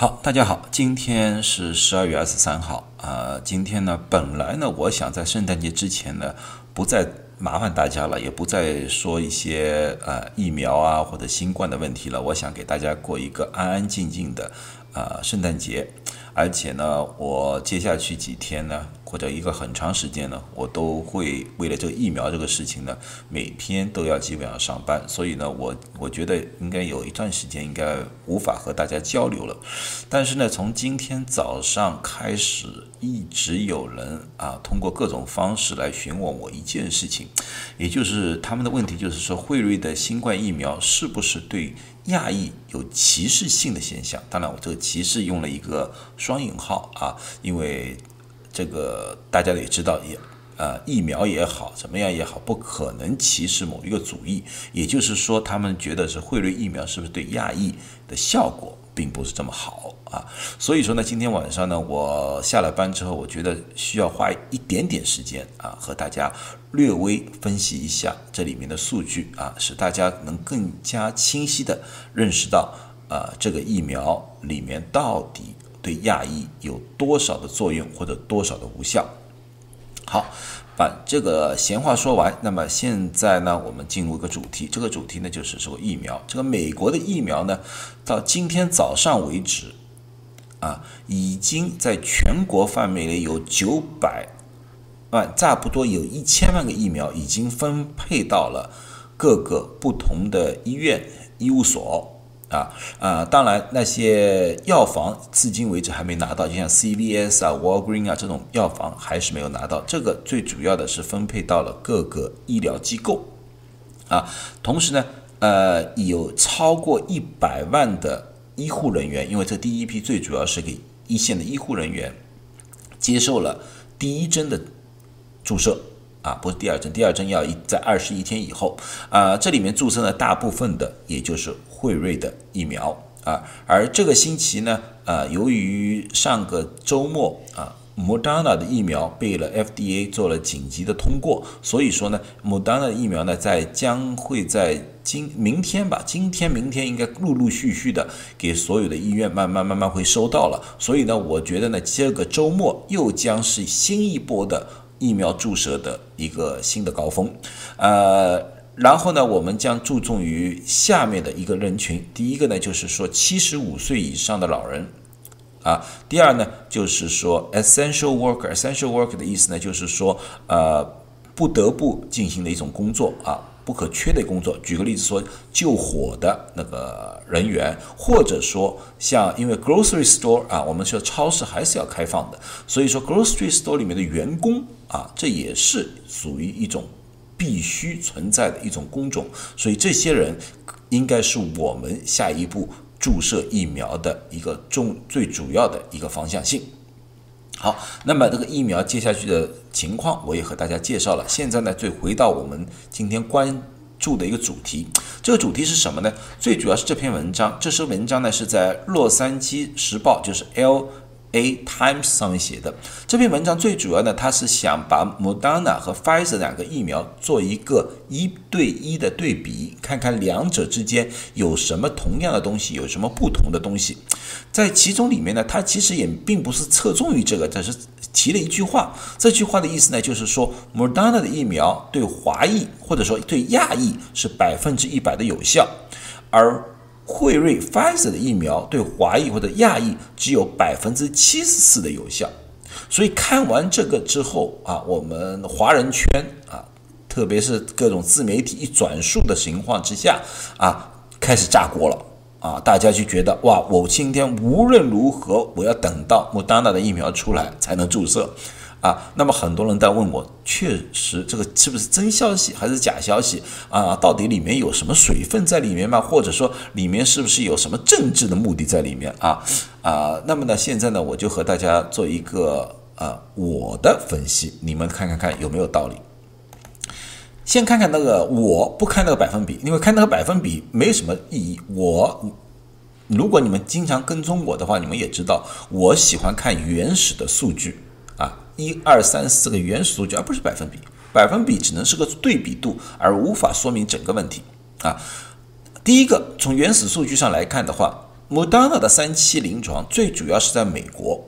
好，大家好，今天是十二月二十三号啊。今天呢，本来呢，我想在圣诞节之前呢，不再麻烦大家了，也不再说一些呃疫苗啊或者新冠的问题了。我想给大家过一个安安静静的呃圣诞节，而且呢，我接下去几天呢。或者一个很长时间呢，我都会为了这个疫苗这个事情呢，每天都要基本上上班，所以呢，我我觉得应该有一段时间应该无法和大家交流了。但是呢，从今天早上开始，一直有人啊通过各种方式来询问我一件事情，也就是他们的问题就是说，辉瑞的新冠疫苗是不是对亚裔有歧视性的现象？当然，我这个歧视用了一个双引号啊，因为。这个大家也知道，也呃疫苗也好，怎么样也好，不可能歧视某一个主义。也就是说，他们觉得是惠瑞疫苗是不是对亚裔的效果并不是这么好啊？所以说呢，今天晚上呢，我下了班之后，我觉得需要花一点点时间啊，和大家略微分析一下这里面的数据啊，使大家能更加清晰的认识到啊，这个疫苗里面到底。对亚裔有多少的作用或者多少的无效？好，把这个闲话说完。那么现在呢，我们进入一个主题。这个主题呢，就是说疫苗。这个美国的疫苗呢，到今天早上为止，啊，已经在全国范围内有九百万，差不多有一千万个疫苗已经分配到了各个不同的医院、医务所。啊啊，当然那些药房至今为止还没拿到，就像 CVS 啊、Walgreen 啊这种药房还是没有拿到。这个最主要的是分配到了各个医疗机构，啊，同时呢，呃，有超过一百万的医护人员，因为这第一批最主要是给一线的医护人员接受了第一针的注射。啊，不是第二针，第二针要一在二十一天以后。啊，这里面注射了大部分的，也就是辉瑞的疫苗啊。而这个星期呢，啊，由于上个周末啊，Moderna 的疫苗被了 FDA 做了紧急的通过，所以说呢，Moderna 的疫苗呢，在将会在今明天吧，今天明天应该陆陆续续的给所有的医院慢慢慢慢会收到了。所以呢，我觉得呢，这个周末又将是新一波的。疫苗注射的一个新的高峰，呃，然后呢，我们将注重于下面的一个人群。第一个呢，就是说七十五岁以上的老人，啊，第二呢，就是说 essential worker，essential worker 的意思呢，就是说呃，不得不进行的一种工作啊。不可缺的工作，举个例子说，救火的那个人员，或者说像因为 grocery store 啊，我们说超市还是要开放的，所以说 grocery store 里面的员工啊，这也是属于一种必须存在的一种工种，所以这些人应该是我们下一步注射疫苗的一个重最主要的一个方向性。好，那么这个疫苗接下去的情况，我也和大家介绍了。现在呢，就回到我们今天关注的一个主题，这个主题是什么呢？最主要是这篇文章，这篇文章呢是在《洛杉矶时报》，就是 L。A Times 上面写的这篇文章最主要呢，他是想把 Moderna 和 Pfizer 两个疫苗做一个一对一的对比，看看两者之间有什么同样的东西，有什么不同的东西。在其中里面呢，他其实也并不是侧重于这个，只是提了一句话。这句话的意思呢，就是说 Moderna 的疫苗对华裔或者说对亚裔是百分之一百的有效，而辉瑞 Pfizer 的疫苗对华裔或者亚裔只有百分之七十四的有效，所以看完这个之后啊，我们华人圈啊，特别是各种自媒体一转述的情况之下啊，开始炸锅了啊，大家就觉得哇，我今天无论如何我要等到莫达纳的疫苗出来才能注射。啊，那么很多人在问我，确实这个是不是真消息还是假消息啊？到底里面有什么水分在里面吗？或者说里面是不是有什么政治的目的在里面啊？啊，那么呢，现在呢，我就和大家做一个啊我的分析，你们看看看有没有道理。先看看那个，我不看那个百分比，因为看那个百分比没什么意义。我如果你们经常跟踪我的话，你们也知道，我喜欢看原始的数据。一二三四个原始数据，而不是百分比。百分比只能是个对比度，而无法说明整个问题啊。第一个，从原始数据上来看的话，Moderna 的三期临床最主要是在美国，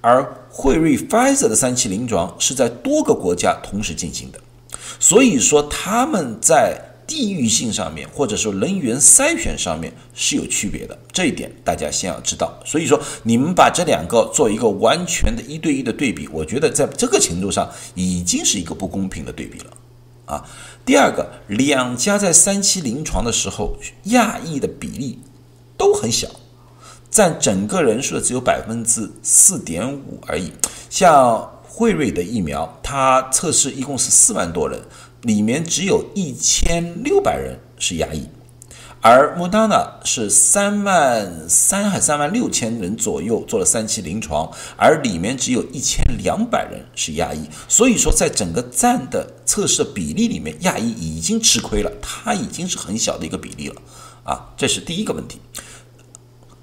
而辉瑞 Pfizer 的三期临床是在多个国家同时进行的，所以说他们在。地域性上面，或者说人员筛选上面是有区别的，这一点大家先要知道。所以说，你们把这两个做一个完全的一对一的对比，我觉得在这个程度上已经是一个不公平的对比了啊。第二个，两家在三期临床的时候，亚裔的比例都很小，占整个人数的只有百分之四点五而已。像辉瑞的疫苗，它测试一共是四万多人。里面只有一千六百人是亚裔，而莫达纳是三万三还三万六千人左右做了三期临床，而里面只有一千两百人是亚裔，所以说在整个占的测试比例里面，亚裔已经吃亏了，它已经是很小的一个比例了啊，这是第一个问题。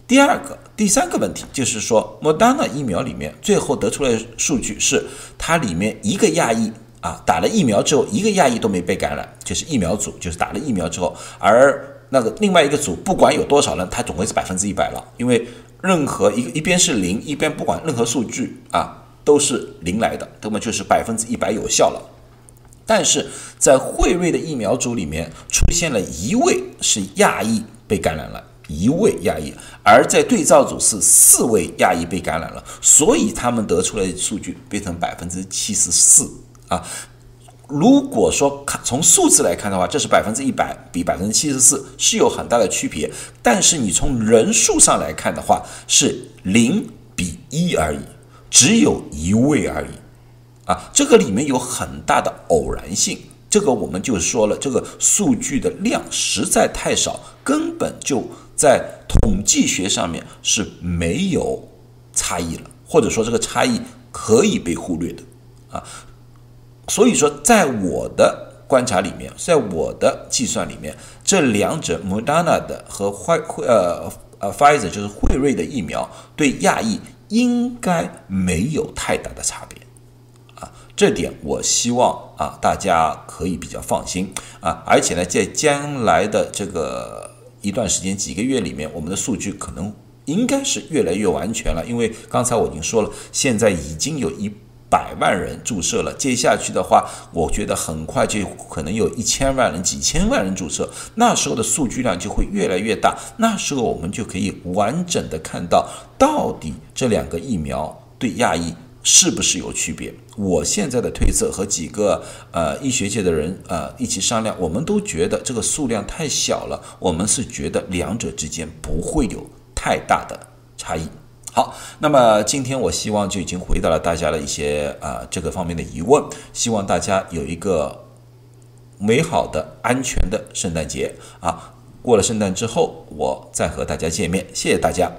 第二个、第三个问题就是说，莫达纳疫苗里面最后得出来的数据是它里面一个亚裔。啊，打了疫苗之后，一个亚裔都没被感染，就是疫苗组，就是打了疫苗之后，而那个另外一个组，不管有多少人，它总归是百分之一百了，因为任何一个一边是零，一边不管任何数据啊，都是零来的，那么就是百分之一百有效了。但是在辉瑞的疫苗组里面，出现了一位是亚裔被感染了，一位亚裔，而在对照组是四位亚裔被感染了，所以他们得出来的数据变成百分之七十四。啊，如果说看从数字来看的话，这是百分之一百比百分之七十四是有很大的区别。但是你从人数上来看的话，是零比一而已，只有一位而已。啊，这个里面有很大的偶然性。这个我们就说了，这个数据的量实在太少，根本就在统计学上面是没有差异了，或者说这个差异可以被忽略的。啊。所以说，在我的观察里面，在我的计算里面，这两者，Moderna 的和辉辉呃呃 Pfizer 就是辉瑞的疫苗，对亚裔应该没有太大的差别啊。这点我希望啊大家可以比较放心啊。而且呢，在将来的这个一段时间几个月里面，我们的数据可能应该是越来越完全了，因为刚才我已经说了，现在已经有一。百万人注射了，接下去的话，我觉得很快就可能有一千万人、几千万人注射，那时候的数据量就会越来越大，那时候我们就可以完整的看到到底这两个疫苗对亚裔是不是有区别。我现在的推测和几个呃医学界的人呃一起商量，我们都觉得这个数量太小了，我们是觉得两者之间不会有太大的差异。好，那么今天我希望就已经回答了大家的一些啊这个方面的疑问，希望大家有一个美好的、安全的圣诞节啊！过了圣诞之后，我再和大家见面，谢谢大家。